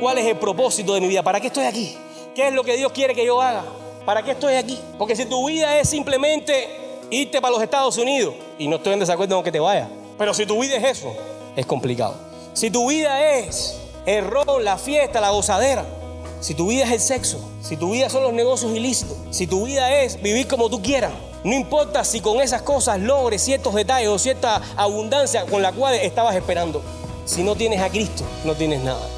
cuál es el propósito de mi vida, para qué estoy aquí, qué es lo que Dios quiere que yo haga, para qué estoy aquí. Porque si tu vida es simplemente irte para los Estados Unidos, y no estoy en desacuerdo con que te vayas, pero si tu vida es eso, es complicado. Si tu vida es el rol, la fiesta, la gozadera, si tu vida es el sexo, si tu vida son los negocios ilícitos, si tu vida es vivir como tú quieras, no importa si con esas cosas logres ciertos detalles o cierta abundancia con la cual estabas esperando. Si no tienes a Cristo, no tienes nada.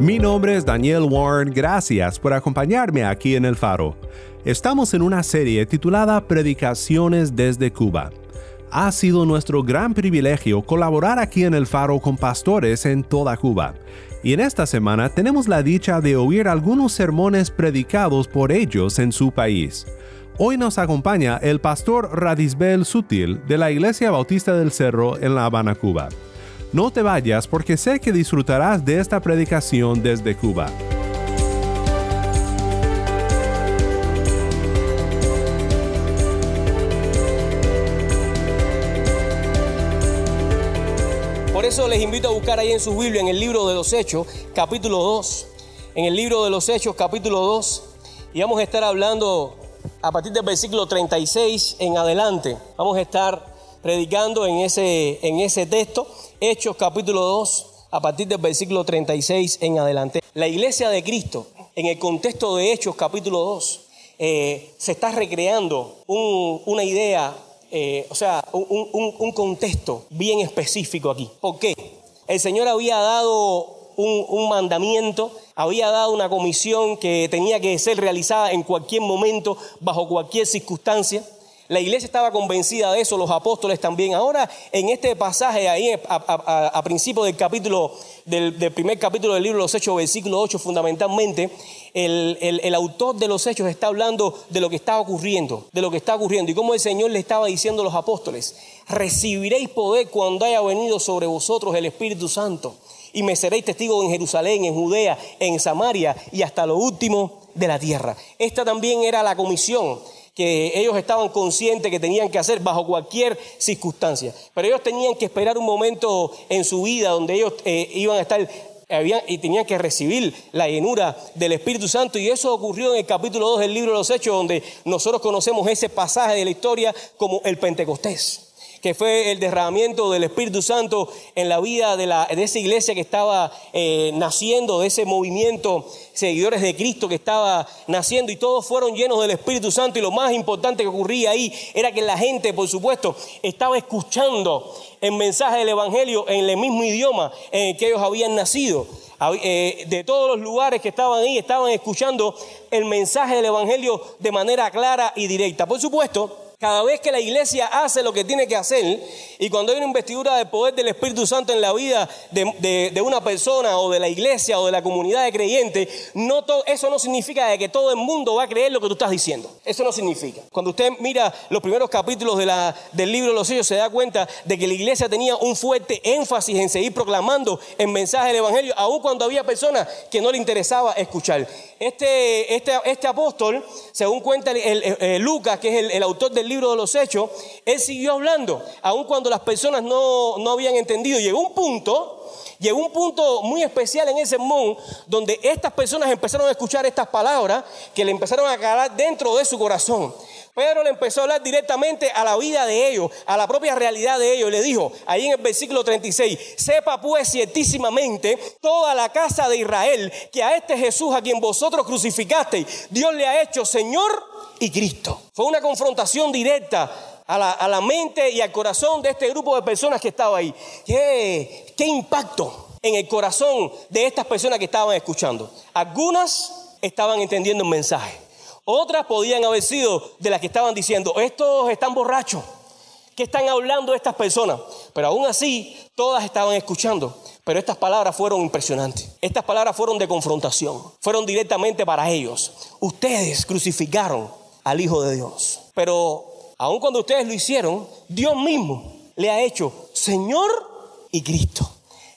Mi nombre es Daniel Warren, gracias por acompañarme aquí en El Faro. Estamos en una serie titulada Predicaciones desde Cuba. Ha sido nuestro gran privilegio colaborar aquí en El Faro con pastores en toda Cuba. Y en esta semana tenemos la dicha de oír algunos sermones predicados por ellos en su país. Hoy nos acompaña el pastor Radisbel Sutil de la Iglesia Bautista del Cerro en La Habana, Cuba. No te vayas porque sé que disfrutarás de esta predicación desde Cuba. Por eso les invito a buscar ahí en su Biblia, en el libro de los Hechos, capítulo 2. En el libro de los Hechos, capítulo 2. Y vamos a estar hablando a partir del versículo 36 en adelante. Vamos a estar predicando en ese, en ese texto. Hechos capítulo 2, a partir del versículo 36 en adelante. La iglesia de Cristo, en el contexto de Hechos capítulo 2, eh, se está recreando un- una idea, eh, o sea, un, un- contexto bien específico aquí. ¿Por qué? El Señor había dado un mandamiento, había dado una comisión que tenía que ser realizada en cualquier momento, bajo cualquier circunstancia. La iglesia estaba convencida de eso, los apóstoles también. Ahora, en este pasaje, ahí a, principio del capítulo, del, primer capítulo del libro de los Hechos, versículo 8, fundamentalmente, el, el- autor de los Hechos está hablando de lo que está ocurriendo, de lo que está ocurriendo y cómo el Señor le estaba diciendo a los apóstoles, recibiréis poder cuando haya venido sobre vosotros el Espíritu Santo y me seréis testigos en Jerusalén, en Judea, en Samaria y hasta lo último de la tierra. Esta también era la comisión que ellos estaban conscientes que tenían que hacer bajo cualquier circunstancia. Pero ellos tenían que esperar un momento en su vida donde ellos eh, iban a estar y tenían que recibir la llenura del Espíritu Santo. Y eso ocurrió en el capítulo 2 del libro de los Hechos, donde nosotros conocemos ese pasaje de la historia como el Pentecostés que fue el derramamiento del Espíritu Santo en la vida de, la, de esa iglesia que estaba eh, naciendo, de ese movimiento, seguidores de Cristo que estaba naciendo, y todos fueron llenos del Espíritu Santo. Y lo más importante que ocurría ahí era que la gente, por supuesto, estaba escuchando el mensaje del Evangelio en el mismo idioma en el que ellos habían nacido. Eh, de todos los lugares que estaban ahí, estaban escuchando el mensaje del Evangelio de manera clara y directa. Por supuesto, cada vez que la iglesia hace lo que tiene que hacer y cuando hay una investidura de poder del Espíritu Santo en la vida de, una persona o de la iglesia o de la comunidad de creyentes, eso no significa de que todo el mundo va a creer lo que tú estás diciendo. Eso no significa. Cuando usted mira los primeros capítulos del libro de los sellos, se da cuenta de que la iglesia tenía un fuerte énfasis en seguir proclamando el mensaje del Evangelio, aun cuando había personas que no le interesaba escuchar. Este, este, este apóstol, según cuenta el- Lucas, que es el, el autor del libro de los Hechos, él siguió hablando, aun cuando las personas no, no habían entendido. Llegó un punto, llegó un punto muy especial en ese sermón, donde estas personas empezaron a escuchar estas palabras que le empezaron a calar dentro de su corazón. Pedro le empezó a hablar directamente a la vida de ellos, a la propia realidad de ellos. Le dijo, ahí en el versículo 36, sepa pues ciertísimamente toda la casa de Israel que a este Jesús a quien vosotros crucificasteis, Dios le ha hecho Señor y Cristo. Fue una confrontación directa a la, a la mente y al corazón de este grupo de personas que estaba ahí. ¿Qué, qué impacto? en el corazón de estas personas que estaban escuchando. Algunas estaban entendiendo el mensaje. Otras podían haber sido de las que estaban diciendo, estos están borrachos. ¿Qué están hablando estas personas? Pero aún así, todas estaban escuchando. Pero estas palabras fueron impresionantes. Estas palabras fueron de confrontación. Fueron directamente para ellos. Ustedes crucificaron al Hijo de Dios. Pero aun cuando ustedes lo hicieron, Dios mismo le ha hecho Señor y Cristo.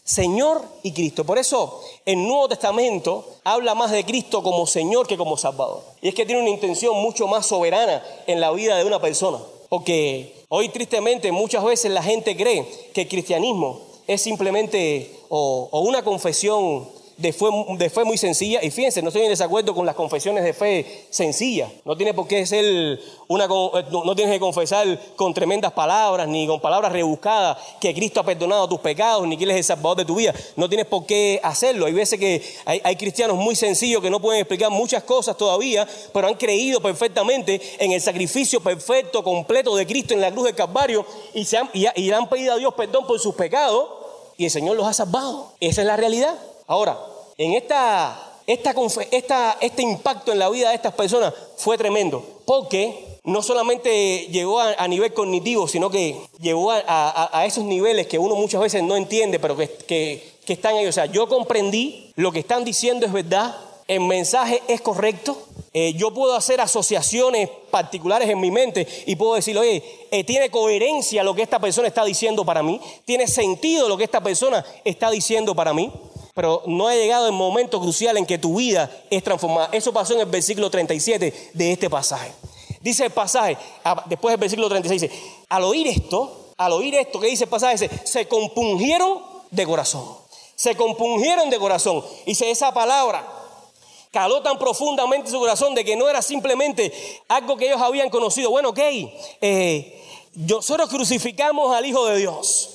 Señor y Cristo. Por eso el Nuevo Testamento habla más de Cristo como Señor que como Salvador. Y es que tiene una intención mucho más soberana en la vida de una persona. Porque hoy tristemente muchas veces la gente cree que el cristianismo es simplemente o, o una confesión de fe, de muy sencilla. Y fíjense, no estoy en desacuerdo con las confesiones de fe sencillas. No tiene por qué ser una, no tienes que confesar con tremendas palabras, ni con palabras rebuscadas que Cristo ha perdonado tus pecados, ni que Él es el salvador de tu vida. No tienes por qué hacerlo. Hay veces que hay, hay cristianos muy sencillos que no pueden explicar muchas cosas todavía, pero han creído perfectamente en el sacrificio perfecto, completo de Cristo en la cruz del Calvario y, se han, y, y han pedido a Dios perdón por sus pecados y el Señor los ha salvado. Esa es la realidad. Ahora, en esta, esta, esta, este impacto en la vida de estas personas fue tremendo, porque no solamente llegó a, a nivel cognitivo, sino que llegó a, a, a, esos niveles que uno muchas veces no entiende, pero que, que, que están ahí. O sea, yo comprendí, lo que están diciendo es verdad, el mensaje es correcto, eh, yo puedo hacer asociaciones particulares en mi mente y puedo decir, oye, eh, tiene coherencia lo que esta persona está diciendo para mí, tiene sentido lo que esta persona está diciendo para mí pero no ha llegado el momento crucial en que tu vida es transformada. Eso pasó en el versículo 37 de este pasaje. Dice el pasaje, después del versículo 36, dice, al oír esto, al oír esto que dice el pasaje, dice, se compungieron de corazón. Se compungieron de corazón. Dice esa palabra, caló tan profundamente su corazón de que no era simplemente algo que ellos habían conocido. Bueno, ok, eh, nosotros crucificamos al Hijo de Dios.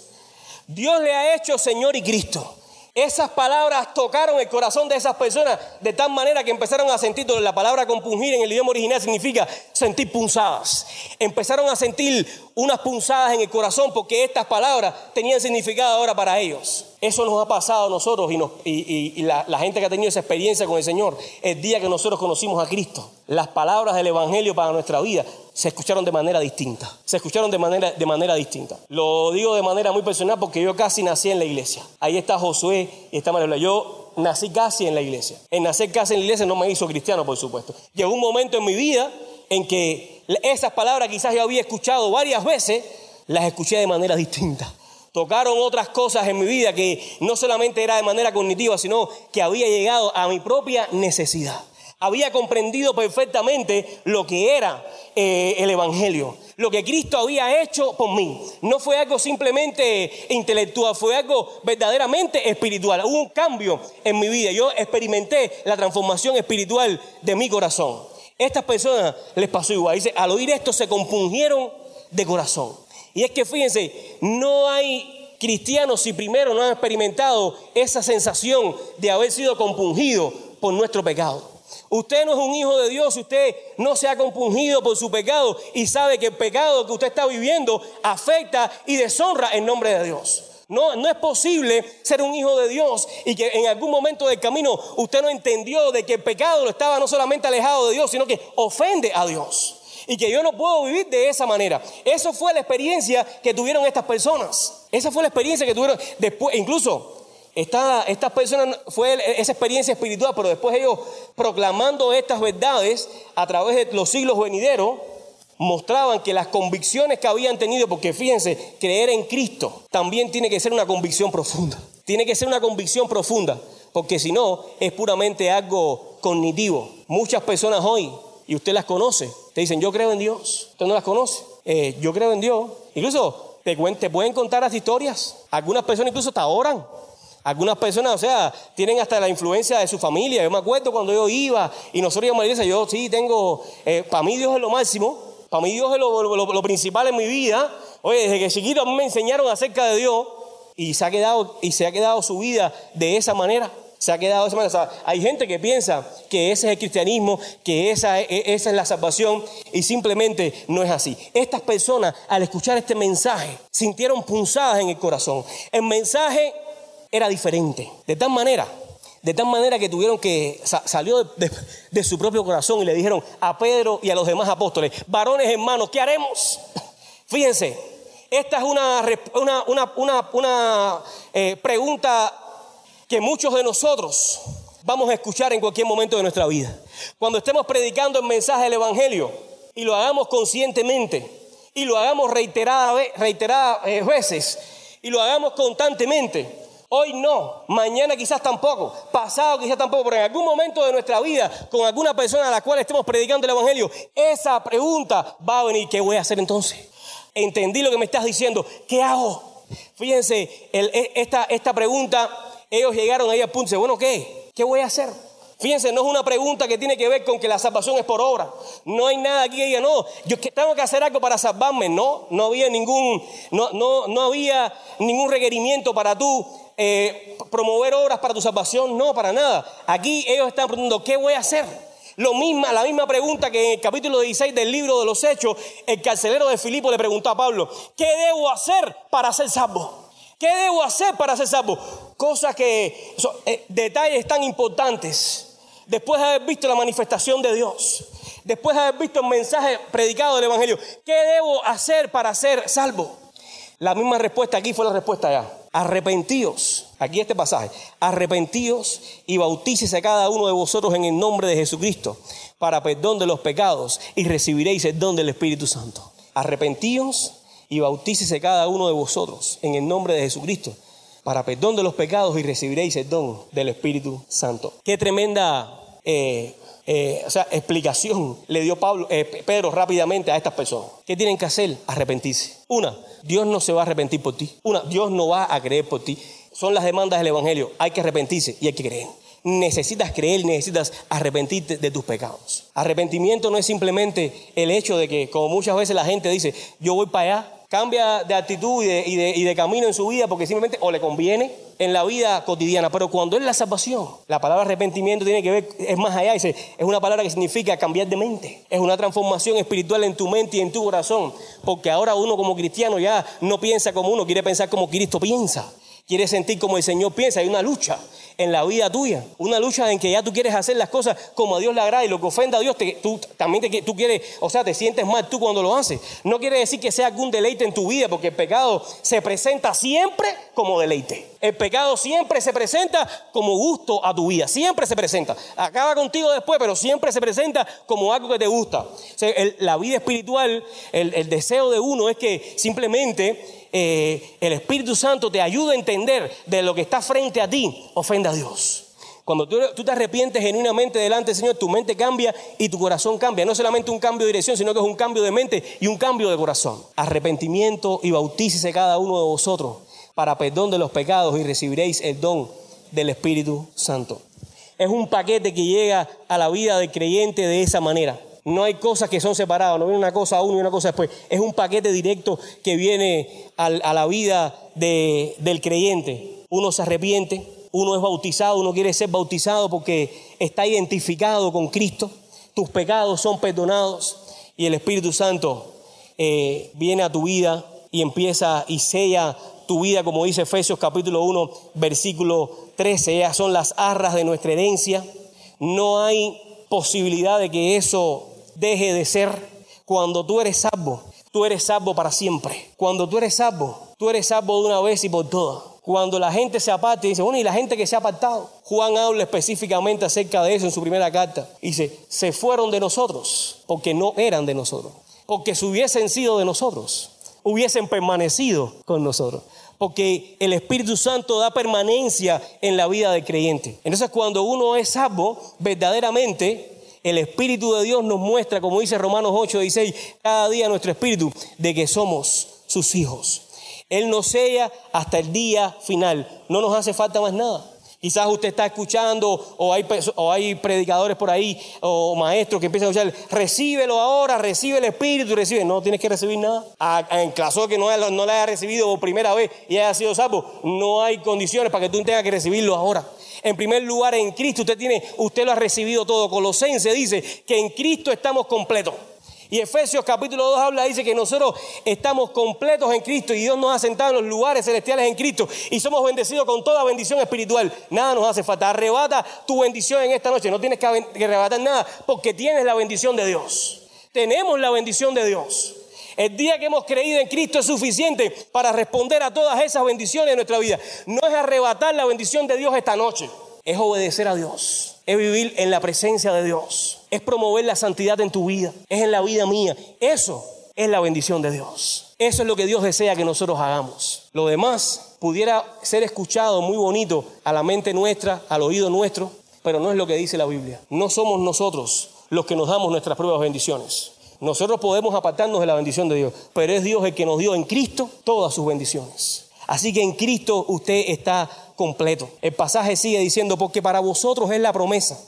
Dios le ha hecho Señor y Cristo. Esas palabras tocaron el corazón de esas personas de tal manera que empezaron a sentir, la palabra compungir en el idioma original significa sentir punzadas. Empezaron a sentir unas punzadas en el corazón porque estas palabras tenían significado ahora para ellos. Eso nos ha pasado a nosotros y, la, gente que ha tenido esa experiencia con el Señor el día que nosotros conocimos a Cristo. Las palabras del Evangelio para nuestra vida se escucharon de manera distinta. Se escucharon de manera, de manera distinta. Lo digo de manera muy personal porque yo casi nací en la iglesia. Ahí está Josué y está María Yo nací casi en la iglesia. En nacer casi en la iglesia no me hizo cristiano, por supuesto. Llegó un momento en mi vida en que esas palabras quizás yo había escuchado varias veces, las escuché de manera distinta. Tocaron otras cosas en mi vida que no solamente era de manera cognitiva, sino que había llegado a mi propia necesidad. Había comprendido perfectamente lo que era eh, el Evangelio, lo que Cristo había hecho por mí. No fue algo simplemente intelectual, fue algo verdaderamente espiritual. Hubo un cambio en mi vida. Yo experimenté la transformación espiritual de mi corazón. Estas personas les pasó igual. Dice, al oír esto se compungieron de corazón. Y es que fíjense, no hay cristianos si primero no han experimentado esa sensación de haber sido compungido por nuestro pecado. Usted no es un hijo de Dios, usted no se ha compungido por su pecado y sabe que el pecado que usted está viviendo afecta y deshonra el nombre de Dios. No, no es posible ser un hijo de Dios y que en algún momento del camino usted no entendió de que el pecado lo estaba no solamente alejado de Dios, sino que ofende a Dios. Y que yo no puedo vivir de esa manera. Eso fue la experiencia que tuvieron estas personas. Esa fue la experiencia que tuvieron después, incluso esta, estas personas fue esa experiencia espiritual, pero después ellos proclamando estas verdades a través de los siglos venideros, mostraban que las convicciones que habían tenido, porque fíjense, creer en Cristo también tiene que ser una convicción profunda. Tiene que ser una convicción profunda, porque si no, es puramente algo cognitivo. Muchas personas hoy, y usted las conoce, te dicen, yo creo en Dios. Usted no las conoce. Eh, yo creo en Dios. Incluso te, te pueden contar las historias. Algunas personas incluso te oran algunas personas, o sea, tienen hasta la influencia de su familia. Yo me acuerdo cuando yo iba y nosotros íbamos a la yo sí tengo, eh, para mí Dios es lo máximo, para mí Dios es lo, principal en mi vida. Oye, desde que chiquito me enseñaron acerca de Dios y se ha quedado, y se ha quedado su vida de esa manera. Se ha quedado de esa manera. O sea, hay gente que piensa que ese es el cristianismo, que esa, esa es la salvación y simplemente no es así. Estas personas al escuchar este mensaje sintieron punzadas en el corazón. El mensaje era diferente. De tal manera, de tal manera que tuvieron que, salió de, su propio corazón y le dijeron a Pedro y a los demás apóstoles, varones hermanos, ¿qué haremos? Fíjense, esta es una, una, eh, pregunta que muchos de nosotros vamos a escuchar en cualquier momento de nuestra vida. Cuando estemos predicando el mensaje del Evangelio y lo hagamos conscientemente y lo hagamos reiteradas, reiteradas eh, veces y lo hagamos constantemente, Hoy no, mañana quizás tampoco, pasado quizás tampoco, pero en algún momento de nuestra vida, con alguna persona a la cual estemos predicando el Evangelio, esa pregunta va a venir, ¿qué voy a hacer entonces? Entendí lo que me estás diciendo, ¿qué hago? Fíjense, e, esta, esta pregunta, ellos llegaron ahí al punto, de, bueno, ¿qué? ¿Qué voy a hacer? Fíjense, no es una pregunta que tiene que ver con que la salvación es por obra. No hay nada aquí que diga, no, yo tengo que hacer algo para salvarme. No, no había ningún, no, no, no había ningún requerimiento para tú eh, promover obras para tu salvación, no, para nada. Aquí ellos están preguntando, ¿qué voy a hacer? Lo misma, la misma pregunta que en el capítulo 16 del libro de los Hechos, el carcelero de Filipo le preguntó a Pablo, ¿qué debo hacer para ser salvo? ¿Qué debo hacer para ser salvo? Cosas que, eh, detalles tan importantes, después de haber visto la manifestación de Dios, después de haber visto el mensaje predicado del Evangelio, ¿qué debo hacer para ser salvo? La misma respuesta aquí fue la respuesta allá arrepentíos, aquí este pasaje, arrepentíos y bautícese cada uno de vosotros en el nombre de Jesucristo para perdón de los pecados y recibiréis el don del Espíritu Santo. Arrepentíos y bautícese cada uno de vosotros en el nombre de Jesucristo para perdón de los pecados y recibiréis el don del Espíritu Santo. Qué tremenda eh, eh, o sea, explicación le dio Pablo, eh, Pedro rápidamente a estas personas. ¿Qué tienen que hacer? Arrepentirse. Una, Dios no se va a arrepentir por ti. Una, Dios no va a creer por ti. Son las demandas del Evangelio. Hay que arrepentirse y hay que creer. Necesitas creer, necesitas arrepentirte de tus pecados. Arrepentimiento no es simplemente el hecho de que, como muchas veces la gente dice, yo voy para allá, cambia de actitud y de, camino en su vida porque simplemente o le conviene en la vida cotidiana, pero cuando es la salvación, la palabra arrepentimiento tiene que ver, es más allá, es una palabra que significa cambiar de mente, es una transformación espiritual en tu mente y en tu corazón, porque ahora uno como cristiano ya no piensa como uno, quiere pensar como Cristo piensa, quiere sentir como el Señor piensa, hay una lucha en la vida tuya. Una lucha en que ya tú quieres hacer las cosas como a Dios le agrada y lo que ofenda a Dios, tú también te, tú quieres, o sea, te sientes mal tú cuando lo haces. No quiere decir que sea algún deleite en tu vida, porque el pecado se presenta siempre como deleite. El pecado siempre se presenta como gusto a tu vida, siempre se presenta. Acaba contigo después, pero siempre se presenta como algo que te gusta. la vida espiritual, el, el deseo de uno es que simplemente eh, el Espíritu Santo te ayuda a entender de lo que está frente a ti, ofenda a Dios. Cuando tú, te arrepientes genuinamente delante del Señor, tu mente cambia y tu corazón cambia. No solamente un cambio de dirección, sino que es un cambio de mente y un cambio de corazón. Arrepentimiento y bautícese cada uno de vosotros para perdón de los pecados y recibiréis el don del Espíritu Santo. Es un paquete que llega a la vida del creyente de esa manera. No hay cosas que son separadas, no viene una cosa uno y una cosa después. Es un paquete directo que viene a la vida del creyente. Uno se arrepiente, uno es bautizado, uno quiere ser bautizado porque está identificado con Cristo. Tus pecados son perdonados y el Espíritu Santo eh, viene a tu vida y empieza y sella tu vida, como dice Efesios capítulo 1, versículo 13. Ellas son las arras de nuestra herencia. No hay posibilidad de que eso deje de ser cuando tú eres salvo. Tú eres salvo para siempre. Cuando tú eres salvo, tú eres salvo de una vez y por todas. Cuando la gente se aparte, dice, bueno, y la gente que se ha apartado. Juan habla específicamente acerca de eso en su primera carta. Dice, se fueron de nosotros porque no eran de nosotros. Porque si hubiesen sido de nosotros, hubiesen permanecido con nosotros. Porque el Espíritu Santo da permanencia en la vida del creyente. Entonces cuando uno es salvo, verdaderamente el Espíritu de Dios nos muestra, como dice Romanos 8, 16, cada día nuestro Espíritu, de que somos sus hijos. Él nos sella hasta el día final. No nos hace falta más nada. Quizás usted está escuchando o hay, o hay predicadores por ahí o maestros que empiezan a escuchar, recíbelo ahora, recibe el Espíritu, recibe. No tienes que recibir nada. En caso que no, no le haya recibido por primera vez y haya sido salvo, no hay condiciones para que tú tengas que recibirlo ahora. En primer lugar, en Cristo usted tiene, usted lo ha recibido todo. Colosense dice que en Cristo estamos completos. Y Efesios capítulo 2 habla, dice que nosotros estamos completos en Cristo y Dios nos ha sentado en los lugares celestiales en Cristo y somos bendecidos con toda bendición espiritual. Nada nos hace falta. Arrebata tu bendición en esta noche. No tienes que arrebatar nada porque tienes la bendición de Dios. Tenemos la bendición de Dios. El día que hemos creído en Cristo es suficiente para responder a todas esas bendiciones de nuestra vida. No es arrebatar la bendición de Dios esta noche, es obedecer a Dios, es vivir en la presencia de Dios, es promover la santidad en tu vida, es en la vida mía. Eso es la bendición de Dios. Eso es lo que Dios desea que nosotros hagamos. Lo demás pudiera ser escuchado muy bonito a la mente nuestra, al oído nuestro, pero no es lo que dice la Biblia. No somos nosotros los que nos damos nuestras propias bendiciones. Nosotros podemos apartarnos de la bendición de Dios, pero es Dios el que nos dio en Cristo todas sus bendiciones. Así que en Cristo usted está completo. El pasaje sigue diciendo, porque para vosotros es la promesa,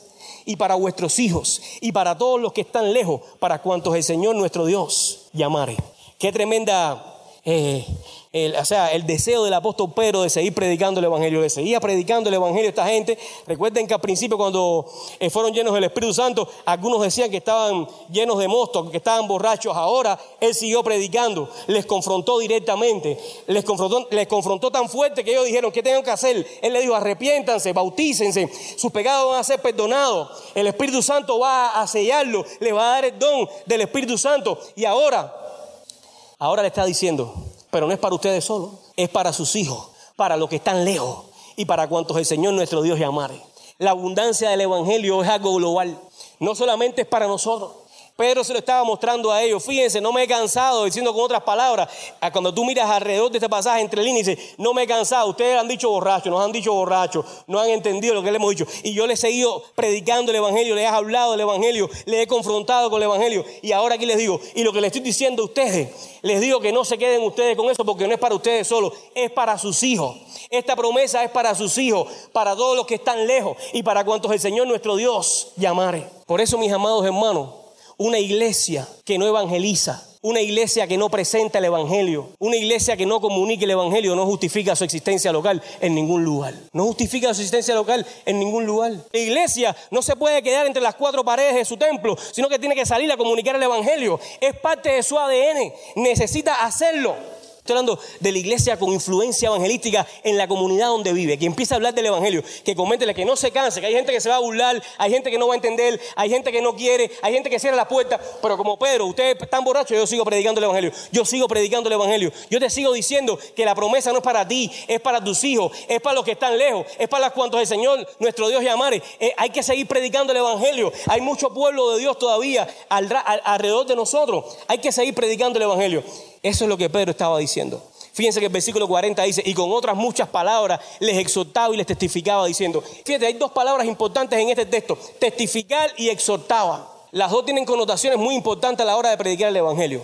y para vuestros hijos, y para todos los que están lejos, para cuantos el Señor nuestro Dios llamare. Qué tremenda eh, o sea, el deseo del apóstol Pedro de seguir predicando el Evangelio, de seguir predicando el Evangelio a esta gente. Recuerden que al principio cuando eh, fueron llenos del Espíritu Santo, algunos decían que estaban llenos de mosto, que estaban borrachos. Ahora él siguió predicando, les confrontó directamente, les confrontó, les confrontó tan fuerte que ellos dijeron, ¿qué tengo que hacer? Él le dijo, arrepiéntanse, bautícense, sus pecados van a ser perdonados, el Espíritu Santo va a sellarlo, le va a dar el don del Espíritu Santo. Y ahora, ahora le está diciendo, pero no es para ustedes solo, es para sus hijos, para los que están lejos y para cuantos el Señor nuestro Dios llamare. La abundancia del Evangelio es algo global, no solamente es para nosotros. Pedro se lo estaba mostrando a ellos. Fíjense, no me he cansado, diciendo con otras palabras, cuando tú miras alrededor de este pasaje entre líneas, dice, no me he cansado. Ustedes han dicho borracho, nos han dicho borracho, no han entendido lo que le hemos dicho. Y yo les he seguido predicando el Evangelio, les he hablado del Evangelio, les he confrontado con el Evangelio. Y ahora aquí les digo, y lo que les estoy diciendo a ustedes, les digo que no se queden ustedes con eso porque no es para ustedes solo, es para sus hijos. Esta promesa es para sus hijos, para todos los que están lejos y para cuantos el Señor nuestro Dios llamare. Por eso, mis amados hermanos, una iglesia que no evangeliza, una iglesia que no presenta el Evangelio, una iglesia que no comunica el Evangelio, no justifica su existencia local en ningún lugar. No justifica su existencia local en ningún lugar. La iglesia no se puede quedar entre las cuatro paredes de su templo, sino que tiene que salir a comunicar el Evangelio. Es parte de su ADN, necesita hacerlo. Estoy hablando de la iglesia con influencia evangelística en la comunidad donde vive, que empieza a hablar del evangelio, que coméntele que no se canse, que hay gente que se va a burlar, hay gente que no va a entender, hay gente que no quiere, hay gente que cierra la puerta, pero como Pedro, ustedes están borrachos, yo sigo predicando el evangelio, yo sigo predicando el evangelio, yo te sigo diciendo que la promesa no es para ti, es para tus hijos, es para los que están lejos, es para los cuantos el Señor, nuestro Dios llamare, eh, hay que seguir predicando el evangelio, hay mucho pueblo de Dios todavía alrededor de nosotros, hay que seguir predicando el evangelio. Eso es lo que Pedro estaba diciendo. Fíjense que el versículo 40 dice, y con otras muchas palabras les exhortaba y les testificaba diciendo, fíjate, hay dos palabras importantes en este texto, testificar y exhortaba. Las dos tienen connotaciones muy importantes a la hora de predicar el Evangelio.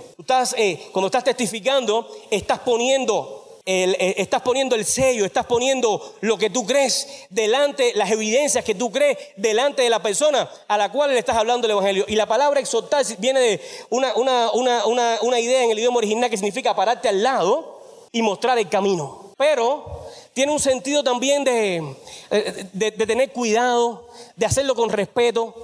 Eh, cuando estás testificando, estás poniendo eh, estás poniendo el sello, estás poniendo lo que tú crees delante, las evidencias que tú crees delante de la persona a la cual le estás hablando el Evangelio. Y la palabra exhortar viene de una, idea en el idioma original que significa pararte al lado y mostrar el camino. Pero tiene un sentido también de, eh, tener cuidado, de hacerlo con respeto.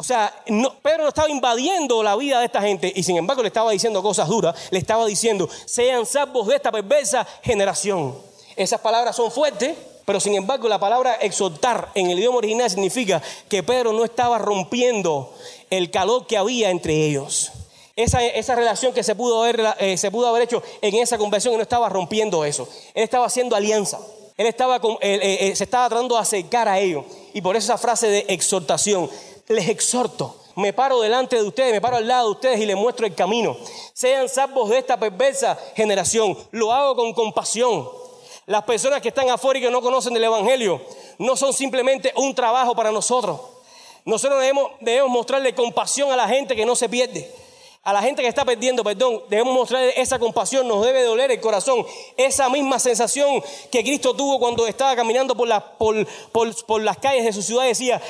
O sea, Pedro no estaba invadiendo la vida de esta gente y sin embargo le estaba diciendo cosas duras. Le estaba diciendo, sean salvos de esta perversa generación. Esas palabras son fuertes, pero sin embargo la palabra exhortar en el idioma original significa que Pedro no estaba rompiendo el calor que había entre ellos. Esa, relación que se pudo, haber, eh, se pudo haber hecho en esa conversión, él no estaba rompiendo eso. Él estaba haciendo alianza. Él estaba con, eh, se estaba tratando de acercar a ellos. Y por eso esa frase de exhortación les exhorto. Me paro delante de ustedes, me paro al lado de ustedes y les muestro el camino. Sean salvos de esta perversa generación. Lo hago con compasión. Las personas que están afuera y que no conocen del Evangelio no son simplemente un trabajo para nosotros. Nosotros debemos, debemos mostrarle compasión a la gente que no se pierde. A la gente que está perdiendo, perdón, debemos mostrarle esa compasión, nos debe doler el corazón. Esa misma sensación que Cristo tuvo cuando estaba caminando por las calles de su ciudad, decía,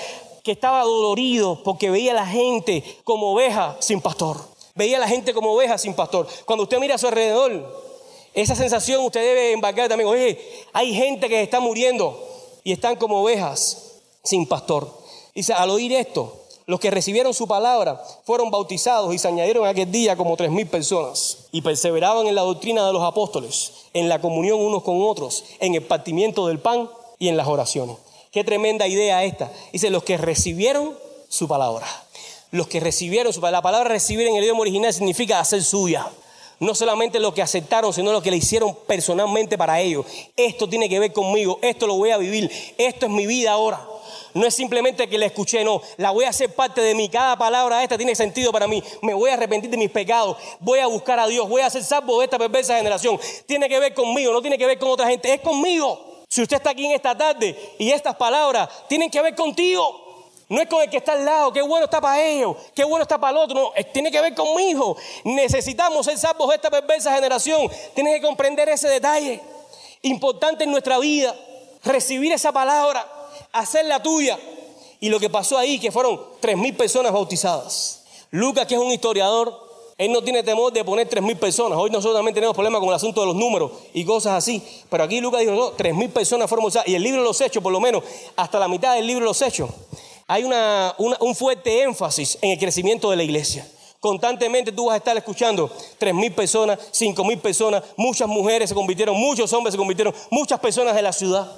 que estaba dolorido porque veía a la gente como oveja sin pastor. Veía a la gente como oveja sin pastor. Cuando usted mira a su alrededor, esa sensación usted debe embarcar también. Oye, hay gente que está muriendo y están como ovejas sin pastor. Dice, al oír esto, Los que recibieron su palabra fueron bautizados y se añadieron aquel día como tres mil personas y perseveraban en la doctrina de los apóstoles, en la comunión unos con otros, en el partimiento del pan y en las oraciones. Qué tremenda idea esta. Dice, los que recibieron su palabra. Los que recibieron su palabra. La palabra recibir en el idioma original significa hacer suya. No solamente lo que aceptaron, sino lo que le hicieron personalmente para ellos. Esto tiene que ver conmigo, esto lo voy a vivir, esto es mi vida ahora. No es simplemente que la escuché, no, la voy a hacer parte de mí. Cada palabra esta tiene sentido para mí. Me voy a arrepentir de mis pecados, voy a buscar a Dios, voy a ser salvo de esta perversa generación. Tiene que ver conmigo, no tiene que ver con otra gente, es conmigo. Si usted está aquí en esta tarde y estas palabras tienen que ver contigo, no es con el que está al lado, qué bueno está para ellos, qué bueno está para el otro. No, tiene que ver conmigo. Necesitamos ser salvos de esta perversa generación. Tienes que comprender ese detalle. Importante en nuestra vida, recibir esa palabra, hacerla tuya. Y lo que pasó ahí, que fueron tres mil personas bautizadas. Lucas, que es un historiador, él no tiene temor de poner tres mil personas. Hoy nosotros también tenemos problemas con el asunto de los números y cosas así. Pero aquí Lucas dijo, no, tres mil personas fueron bautizadas. Y el libro de los Hechos, por lo menos, hasta la mitad del libro de los Hechos, hay un fuerte énfasis en el crecimiento de la iglesia. Constantemente tú vas a estar escuchando tres mil personas, cinco mil personas, muchas mujeres se convirtieron, muchos hombres se convirtieron, muchas personas de la ciudad.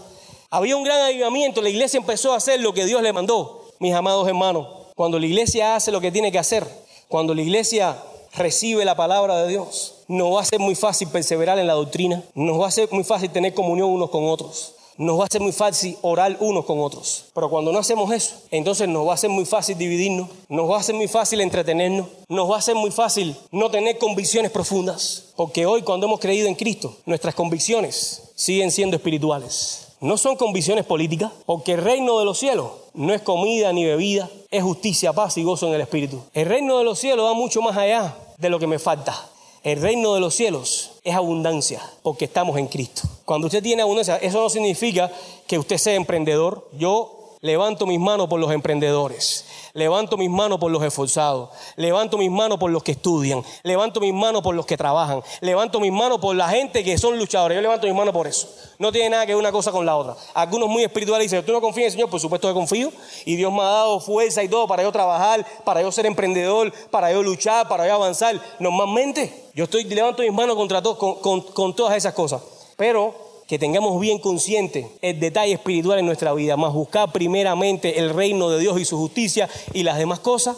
Había un gran avivamiento, la iglesia empezó a hacer lo que Dios le mandó, mis amados hermanos. Cuando la iglesia hace lo que tiene que hacer, cuando la iglesia recibe la palabra de Dios, no va a ser muy fácil perseverar en la doctrina, no va a ser muy fácil tener comunión unos con otros nos va a ser muy fácil orar unos con otros. Pero cuando no hacemos eso, entonces nos va a ser muy fácil dividirnos, nos va a ser muy fácil entretenernos, nos va a ser muy fácil no tener convicciones profundas. Porque hoy cuando hemos creído en Cristo, nuestras convicciones siguen siendo espirituales. No son convicciones políticas, porque el reino de los cielos no es comida ni bebida, es justicia, paz y gozo en el Espíritu. El reino de los cielos va mucho más allá de lo que me falta. El reino de los cielos es abundancia porque estamos en Cristo. Cuando usted tiene abundancia, eso no significa que usted sea emprendedor. Yo levanto mis manos por los emprendedores. Levanto mis manos por los esforzados. Levanto mis manos por los que estudian. Levanto mis manos por los que trabajan. Levanto mis manos por la gente que son luchadores. Yo levanto mis manos por eso. No tiene nada que ver una cosa con la otra. Algunos muy espirituales dicen, ¿tú no confías en el Señor? Por supuesto que confío. Y Dios me ha dado fuerza y todo para yo trabajar, para yo ser emprendedor, para yo luchar, para yo avanzar. Normalmente yo estoy levanto mis manos contra todo, con, con todas esas cosas. Pero que tengamos bien consciente el detalle espiritual en nuestra vida, más buscar primeramente el reino de Dios y su justicia y las demás cosas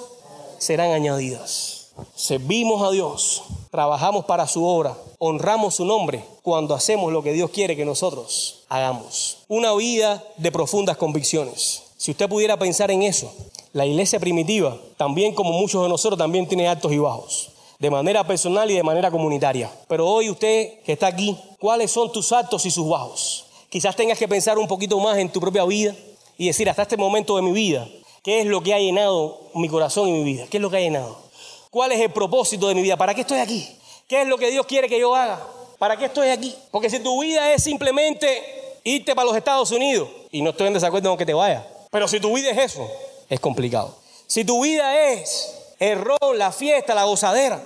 serán añadidas. Servimos a Dios, trabajamos para su obra, honramos su nombre cuando hacemos lo que Dios quiere que nosotros hagamos. Una vida de profundas convicciones. Si usted pudiera pensar en eso, la iglesia primitiva, también como muchos de nosotros, también tiene altos y bajos de manera personal y de manera comunitaria. Pero hoy usted que está aquí, ¿cuáles son tus altos y sus bajos? Quizás tengas que pensar un poquito más en tu propia vida y decir, hasta este momento de mi vida, ¿qué es lo que ha llenado mi corazón y mi vida? ¿Qué es lo que ha llenado? ¿Cuál es el propósito de mi vida? ¿Para qué estoy aquí? ¿Qué es lo que Dios quiere que yo haga? ¿Para qué estoy aquí? Porque si tu vida es simplemente irte para los Estados Unidos, y no estoy en desacuerdo con que te vayas, pero si tu vida es eso, es complicado. Si tu vida es el rol, la fiesta, la gozadera,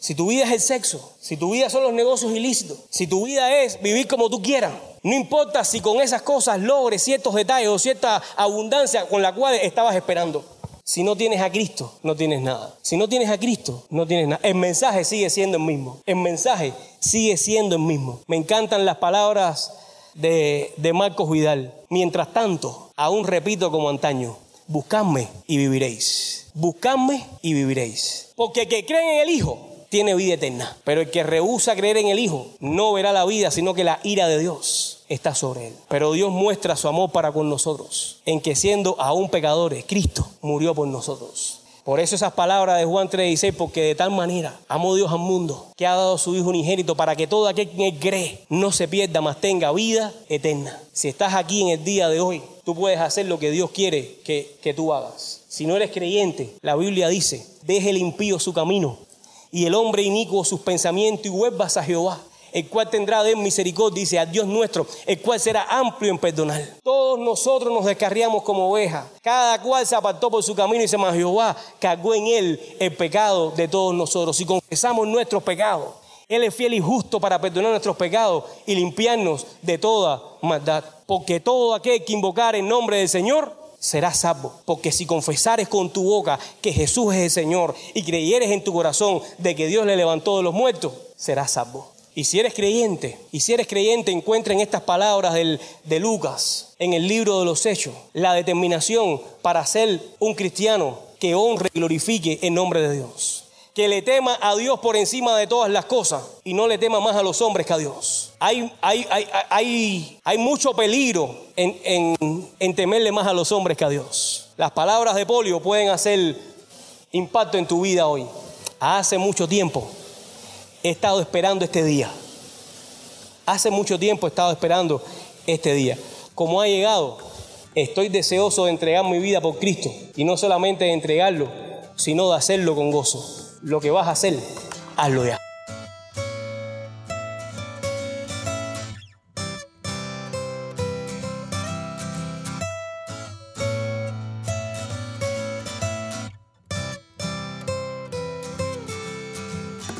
si tu vida es el sexo, si tu vida son los negocios ilícitos, si tu vida es vivir como tú quieras, no importa si con esas cosas logres ciertos detalles o cierta abundancia con la cual estabas esperando. Si no tienes a Cristo, no tienes nada. Si no tienes a Cristo, no tienes nada. El mensaje sigue siendo el mismo. El mensaje sigue siendo el mismo. Me encantan las palabras de, de Marcos Vidal. Mientras tanto, aún repito como antaño, buscadme y viviréis. Buscadme y viviréis. Porque que cree en el Hijo tiene vida eterna. Pero el que rehúsa creer en el Hijo no verá la vida, sino que la ira de Dios está sobre él. Pero Dios muestra su amor para con nosotros, en que siendo aún pecadores, Cristo murió por nosotros. Por eso esas palabras de Juan 3:16, porque de tal manera amó Dios al mundo, que ha dado su Hijo unigénito para que todo aquel que cree no se pierda, mas tenga vida eterna. Si estás aquí en el día de hoy, tú puedes hacer lo que Dios quiere que, que tú hagas. Si no eres creyente, la Biblia dice, deje el impío su camino y el hombre inicuo sus pensamientos y vuelvas a Jehová, el cual tendrá de misericordia, dice a Dios nuestro, el cual será amplio en perdonar. Todos nosotros nos descarriamos como ovejas, cada cual se apartó por su camino y se más Jehová cargó en él el pecado de todos nosotros. Si confesamos nuestros pecados, Él es fiel y justo para perdonar nuestros pecados y limpiarnos de toda maldad. Porque todo aquel que invocar en nombre del Señor serás salvo. Porque si confesares con tu boca que Jesús es el Señor y creyeres en tu corazón de que Dios le levantó de los muertos, serás salvo. Y si eres creyente, y si eres creyente, encuentra en estas palabras del, de Lucas, en el libro de los Hechos, la determinación para ser un cristiano que honre y glorifique el nombre de Dios. Que le tema a Dios por encima de todas las cosas y no le tema más a los hombres que a Dios. Hay, hay, hay, hay, hay mucho peligro en, en, en temerle más a los hombres que a Dios. Las palabras de Polio pueden hacer impacto en tu vida hoy. Hace mucho tiempo he estado esperando este día. Hace mucho tiempo he estado esperando este día. Como ha llegado, estoy deseoso de entregar mi vida por Cristo. Y no solamente de entregarlo, sino de hacerlo con gozo. Lo que vas a hacer, hazlo.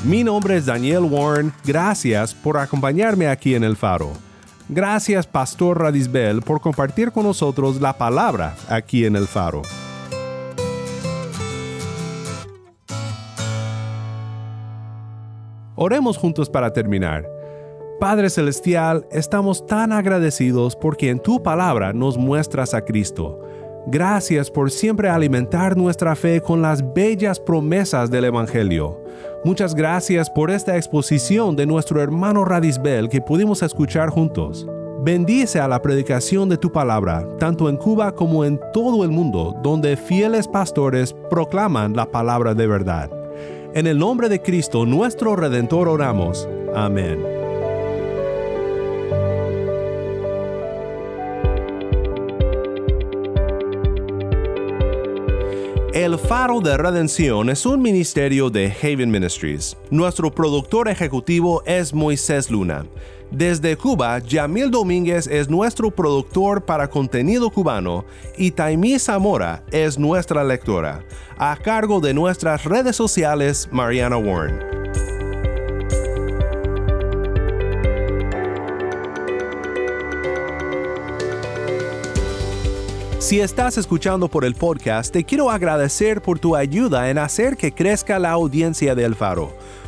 Mi nombre es Daniel Warren, gracias por acompañarme aquí en el faro. Gracias Pastor Radisbel por compartir con nosotros la palabra aquí en el faro. Oremos juntos para terminar. Padre Celestial, estamos tan agradecidos porque en tu palabra nos muestras a Cristo. Gracias por siempre alimentar nuestra fe con las bellas promesas del Evangelio. Muchas gracias por esta exposición de nuestro hermano Radisbel que pudimos escuchar juntos. Bendice a la predicación de tu palabra, tanto en Cuba como en todo el mundo, donde fieles pastores proclaman la palabra de verdad. En el nombre de Cristo nuestro Redentor oramos. Amén. El Faro de Redención es un ministerio de Haven Ministries. Nuestro productor ejecutivo es Moisés Luna. Desde Cuba, Yamil Domínguez es nuestro productor para contenido cubano y Taimí Zamora es nuestra lectora, a cargo de nuestras redes sociales Mariana Warren. Si estás escuchando por el podcast, te quiero agradecer por tu ayuda en hacer que crezca la audiencia del Faro.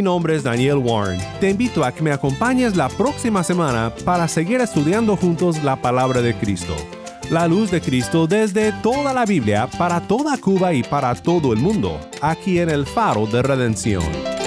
Mi nombre es Daniel Warren. Te invito a que me acompañes la próxima semana para seguir estudiando juntos la palabra de Cristo. La luz de Cristo desde toda la Biblia para toda Cuba y para todo el mundo, aquí en el Faro de Redención.